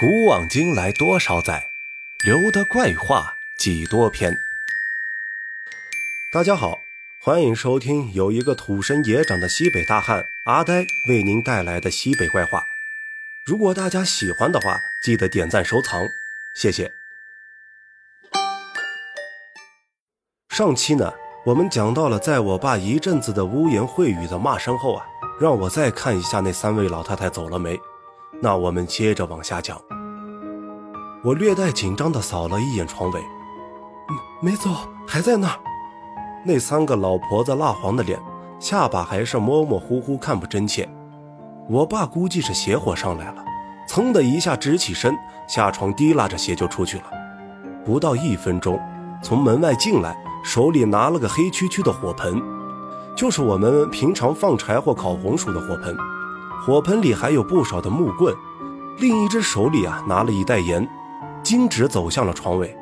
古往今来多少载，留得怪话几多篇。大家好，欢迎收听由一个土生野长的西北大汉阿呆为您带来的西北怪话。如果大家喜欢的话，记得点赞收藏，谢谢。上期呢，我们讲到了，在我爸一阵子的污言秽语的骂声后啊，让我再看一下那三位老太太走了没。那我们接着往下讲。我略带紧张地扫了一眼床尾，没没走，还在那儿。那三个老婆子蜡黄的脸，下巴还是模模糊糊，看不真切。我爸估计是邪火上来了，噌的一下直起身，下床提拉着鞋就出去了。不到一分钟，从门外进来，手里拿了个黑黢黢的火盆，就是我们平常放柴火烤红薯的火盆。火盆里还有不少的木棍，另一只手里啊拿了一袋盐，径直走向了床尾，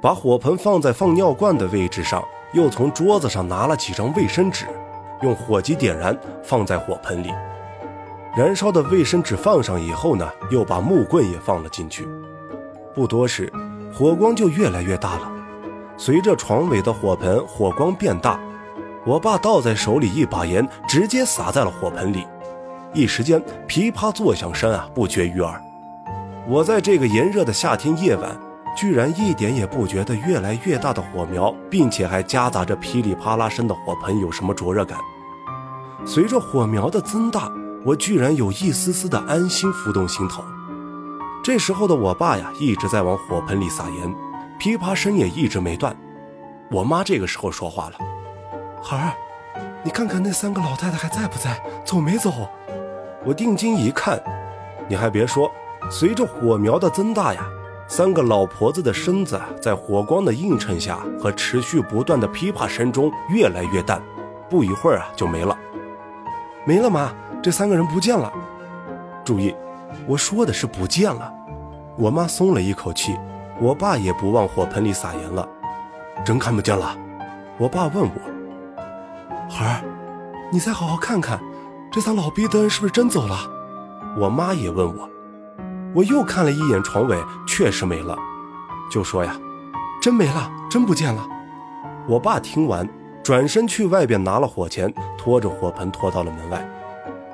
把火盆放在放尿罐的位置上，又从桌子上拿了几张卫生纸，用火机点燃，放在火盆里。燃烧的卫生纸放上以后呢，又把木棍也放了进去。不多时，火光就越来越大了。随着床尾的火盆火光变大，我爸倒在手里一把盐，直接撒在了火盆里。一时间，噼啪作响声啊不绝于耳。我在这个炎热的夏天夜晚，居然一点也不觉得越来越大的火苗，并且还夹杂着噼里啪啦声的火盆有什么灼热感。随着火苗的增大，我居然有一丝丝的安心浮动心头。这时候的我爸呀，一直在往火盆里撒盐，噼啪声也一直没断。我妈这个时候说话了：“孩儿，你看看那三个老太太还在不在？走没走？”我定睛一看，你还别说，随着火苗的增大呀，三个老婆子的身子在火光的映衬下和持续不断的噼啪声中越来越淡，不一会儿啊就没了。没了妈，这三个人不见了。注意，我说的是不见了。我妈松了一口气，我爸也不往火盆里撒盐了。真看不见了？我爸问我，孩儿，你再好好看看。这仨老逼灯是不是真走了？我妈也问我，我又看了一眼床尾，确实没了，就说呀，真没了，真不见了。我爸听完，转身去外边拿了火钳，拖着火盆拖到了门外，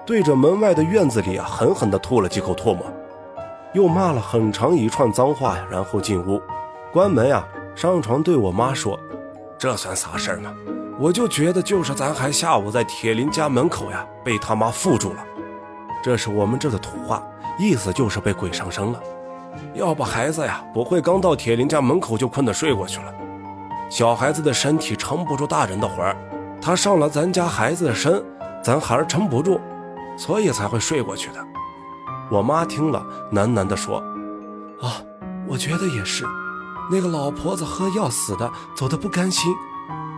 对着门外的院子里啊，狠狠地吐了几口唾沫，又骂了很长一串脏话呀，然后进屋，关门呀，上床对我妈说：“这算啥事儿嘛？”我就觉得，就是咱还下午在铁林家门口呀，被他妈缚住了。这是我们这的土话，意思就是被鬼上身了。要不孩子呀，不会刚到铁林家门口就困得睡过去了。小孩子的身体撑不住大人的活儿，他上了咱家孩子的身，咱孩儿撑不住，所以才会睡过去的。我妈听了，喃喃地说：“啊，我觉得也是，那个老婆子喝药死的，走的不甘心。”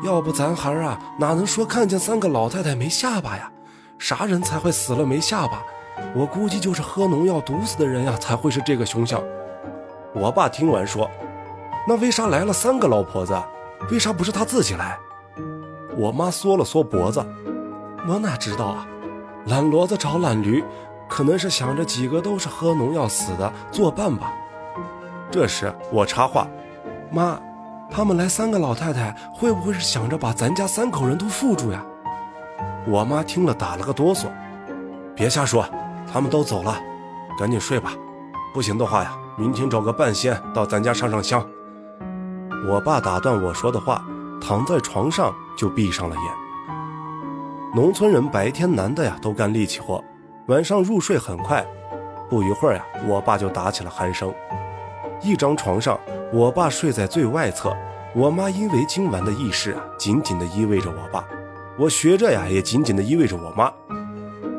要不咱孩儿啊，哪能说看见三个老太太没下巴呀？啥人才会死了没下巴？我估计就是喝农药毒死的人呀，才会是这个凶相。我爸听完说：“那为啥来了三个老婆子？为啥不是他自己来？”我妈缩了缩脖子：“我哪知道啊？懒骡子找懒驴，可能是想着几个都是喝农药死的，作伴吧。”这时我插话：“妈。”他们来三个老太太，会不会是想着把咱家三口人都缚住呀？我妈听了打了个哆嗦，别瞎说，他们都走了，赶紧睡吧。不行的话呀，明天找个半仙到咱家上上香。我爸打断我说的话，躺在床上就闭上了眼。农村人白天男的呀都干力气活，晚上入睡很快，不一会儿呀，我爸就打起了鼾声。一张床上。我爸睡在最外侧，我妈因为今晚的意识啊，紧紧地依偎着我爸，我学着呀，也紧紧地依偎着我妈。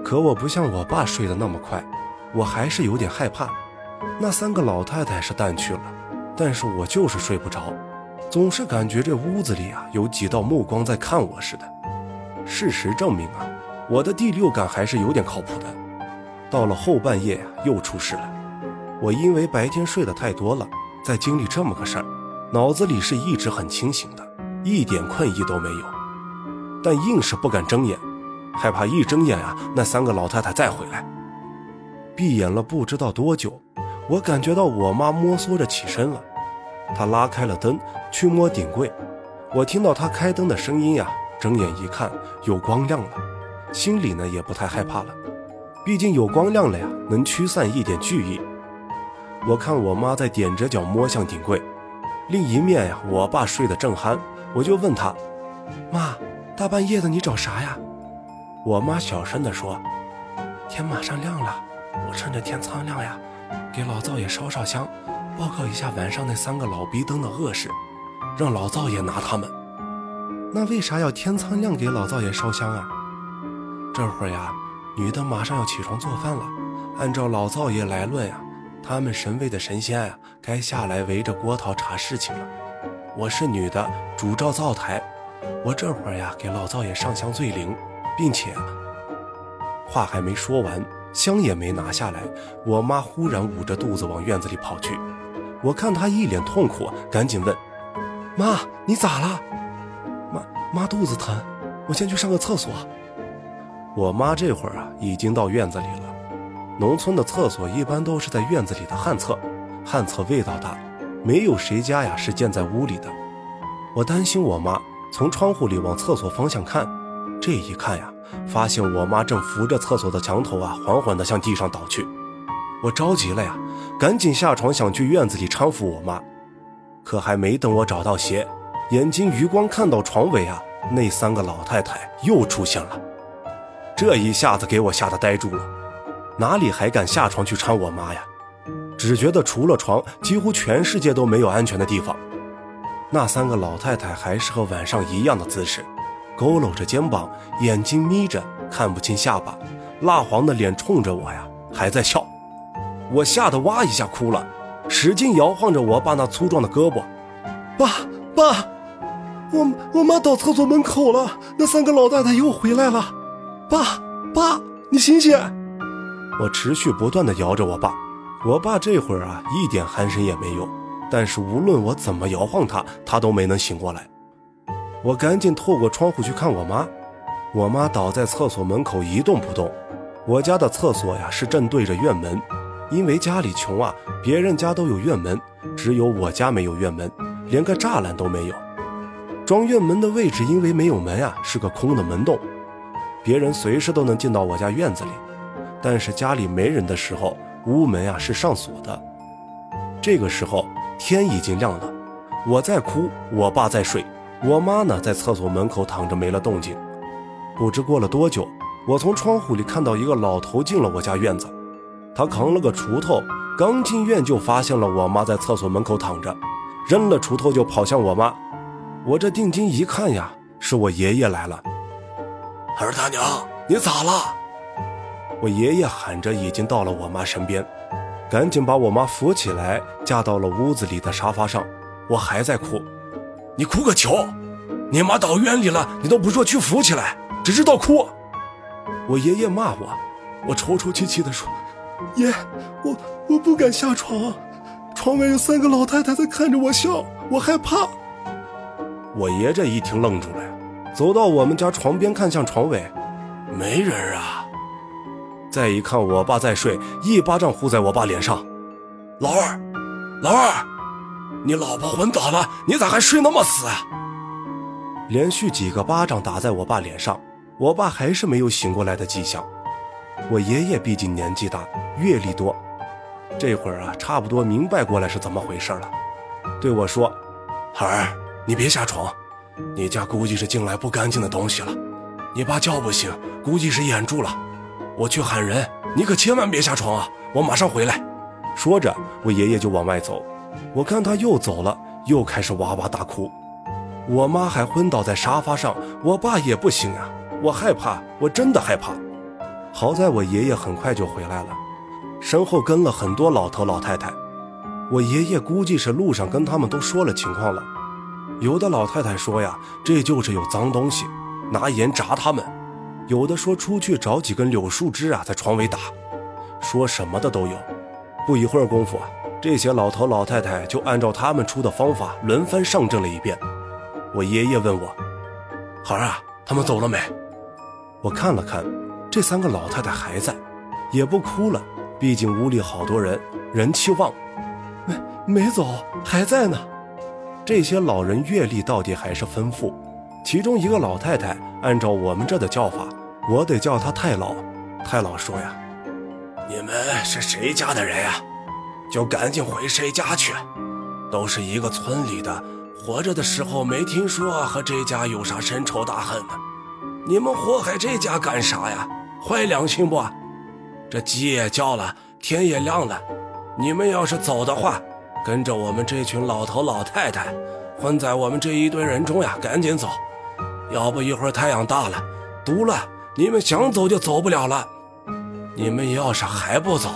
可我不像我爸睡得那么快，我还是有点害怕。那三个老太太是淡去了，但是我就是睡不着，总是感觉这屋子里啊，有几道目光在看我似的。事实证明啊，我的第六感还是有点靠谱的。到了后半夜呀，又出事了。我因为白天睡得太多了。在经历这么个事儿，脑子里是一直很清醒的，一点困意都没有，但硬是不敢睁眼，害怕一睁眼啊，那三个老太太再回来。闭眼了不知道多久，我感觉到我妈摸索着起身了，她拉开了灯去摸顶柜。我听到她开灯的声音呀，睁眼一看有光亮了，心里呢也不太害怕了，毕竟有光亮了呀，能驱散一点惧意。我看我妈在踮着脚摸向顶柜，另一面呀，我爸睡得正酣，我就问他：“妈，大半夜的你找啥呀？”我妈小声地说：“天马上亮了，我趁着天苍亮呀，给老灶爷烧烧香，报告一下晚上那三个老逼灯的恶事，让老灶爷拿他们。那为啥要天苍亮给老灶爷烧香啊？这会儿呀，女的马上要起床做饭了，按照老灶爷来论呀。”他们神位的神仙呀，该下来围着锅灶查事情了。我是女的，主照灶台。我这会儿呀，给老灶爷上香最灵，并且……话还没说完，香也没拿下来，我妈忽然捂着肚子往院子里跑去。我看她一脸痛苦，赶紧问：“妈，你咋了？”“妈，妈肚子疼，我先去上个厕所。”我妈这会儿啊，已经到院子里了。农村的厕所一般都是在院子里的旱厕，旱厕味道大，没有谁家呀是建在屋里的。我担心我妈，从窗户里往厕所方向看，这一看呀，发现我妈正扶着厕所的墙头啊，缓缓地向地上倒去。我着急了呀，赶紧下床想去院子里搀扶我妈，可还没等我找到鞋，眼睛余光看到床尾啊，那三个老太太又出现了，这一下子给我吓得呆住了。哪里还敢下床去搀我妈呀？只觉得除了床，几乎全世界都没有安全的地方。那三个老太太还是和晚上一样的姿势，佝偻着肩膀，眼睛眯着，看不清下巴，蜡黄的脸冲着我呀，还在笑。我吓得哇一下哭了，使劲摇晃着我爸那粗壮的胳膊。爸爸，我我妈到厕所门口了，那三个老太太又回来了。爸爸，你醒醒！我持续不断地摇着我爸，我爸这会儿啊一点鼾声也没有，但是无论我怎么摇晃他，他都没能醒过来。我赶紧透过窗户去看我妈，我妈倒在厕所门口一动不动。我家的厕所呀是正对着院门，因为家里穷啊，别人家都有院门，只有我家没有院门，连个栅栏都没有。装院门的位置因为没有门啊，是个空的门洞，别人随时都能进到我家院子里。但是家里没人的时候，屋门呀是上锁的。这个时候天已经亮了，我在哭，我爸在睡，我妈呢在厕所门口躺着没了动静。不知过了多久，我从窗户里看到一个老头进了我家院子，他扛了个锄头，刚进院就发现了我妈在厕所门口躺着，扔了锄头就跑向我妈。我这定睛一看呀，是我爷爷来了。儿他娘，你咋了？我爷爷喊着，已经到了我妈身边，赶紧把我妈扶起来，架到了屋子里的沙发上。我还在哭，你哭个球！你妈倒院里了，你都不说去扶起来，只知道哭。我爷爷骂我，我抽抽泣泣地说：“爷，我我不敢下床，窗外有三个老太太在看着我笑，我害怕。”我爷这一听愣住了，走到我们家床边，看向床尾，没人啊。再一看，我爸在睡，一巴掌呼在我爸脸上：“老二，老二，你老婆昏倒了，你咋还睡那么死啊？”连续几个巴掌打在我爸脸上，我爸还是没有醒过来的迹象。我爷爷毕竟年纪大，阅历多，这会儿啊，差不多明白过来是怎么回事了，对我说：“孩儿，你别下床，你家估计是进来不干净的东西了，你爸叫不醒，估计是掩住了。”我去喊人，你可千万别下床啊！我马上回来。说着，我爷爷就往外走。我看他又走了，又开始哇哇大哭。我妈还昏倒在沙发上，我爸也不行啊！我害怕，我真的害怕。好在我爷爷很快就回来了，身后跟了很多老头老太太。我爷爷估计是路上跟他们都说了情况了。有的老太太说呀，这就是有脏东西，拿盐炸他们。有的说出去找几根柳树枝啊，在床尾打，说什么的都有。不一会儿功夫啊，这些老头老太太就按照他们出的方法轮番上阵了一遍。我爷爷问我：“孩儿啊，他们走了没？”我看了看，这三个老太太还在，也不哭了。毕竟屋里好多人，人气旺。没没走，还在呢。这些老人阅历到底还是丰富。其中一个老太太，按照我们这的叫法，我得叫她太老。太老说呀：“你们是谁家的人呀？就赶紧回谁家去。都是一个村里的，活着的时候没听说和这家有啥深仇大恨的。你们祸害这家干啥呀？坏良心不？这鸡也叫了，天也亮了。你们要是走的话，跟着我们这群老头老太太，混在我们这一堆人中呀，赶紧走，要不一会儿太阳大了，毒了，你们想走就走不了了。你们要是还不走，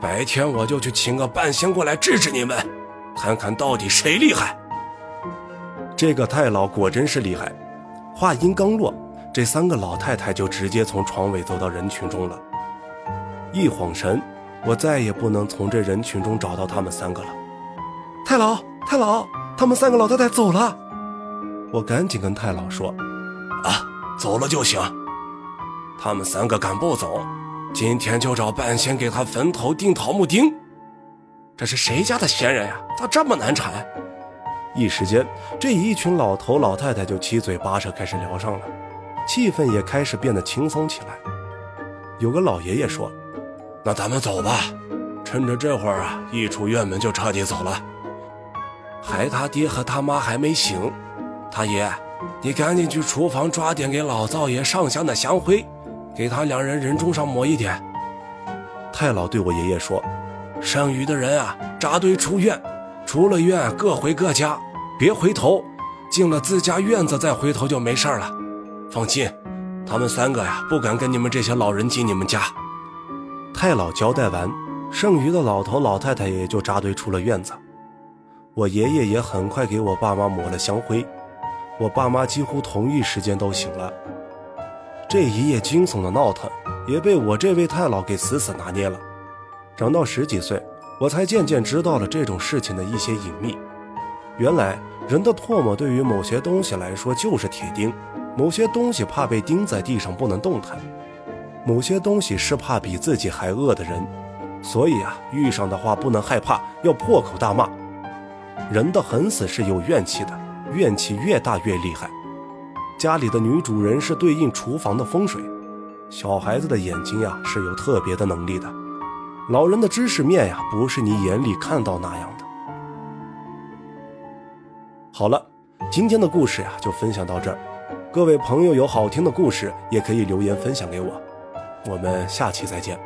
白天我就去请个半仙过来治治你们，看看到底谁厉害。这个太老果真是厉害，话音刚落，这三个老太太就直接从床尾走到人群中了。一晃神，我再也不能从这人群中找到他们三个了。太老，太老，他们三个老太太走了。我赶紧跟太老说：“啊，走了就行。他们三个敢不走？”今天就找半仙给他坟头钉桃木钉，这是谁家的闲人呀？咋这么难缠？一时间，这一群老头老太太就七嘴八舌开始聊上了，气氛也开始变得轻松起来。有个老爷爷说：“那咱们走吧，趁着这会儿啊，一出院门就彻底走了。孩他爹和他妈还没醒，他爷，你赶紧去厨房抓点给老灶爷上香的香灰。”给他两人人中上抹一点。太老对我爷爷说：“剩余的人啊，扎堆出院，出了院各回各家，别回头，进了自家院子再回头就没事了。放心，他们三个呀，不敢跟你们这些老人进你们家。”太老交代完，剩余的老头老太太也就扎堆出了院子。我爷爷也很快给我爸妈抹了香灰，我爸妈几乎同一时间都醒了。这一夜惊悚的闹腾，也被我这位太老给死死拿捏了。长到十几岁，我才渐渐知道了这种事情的一些隐秘。原来，人的唾沫对于某些东西来说就是铁钉，某些东西怕被钉在地上不能动弹，某些东西是怕比自己还饿的人。所以啊，遇上的话不能害怕，要破口大骂。人的狠死是有怨气的，怨气越大越厉害。家里的女主人是对应厨房的风水，小孩子的眼睛呀是有特别的能力的，老人的知识面呀不是你眼里看到那样的。好了，今天的故事呀就分享到这儿，各位朋友有好听的故事也可以留言分享给我，我们下期再见。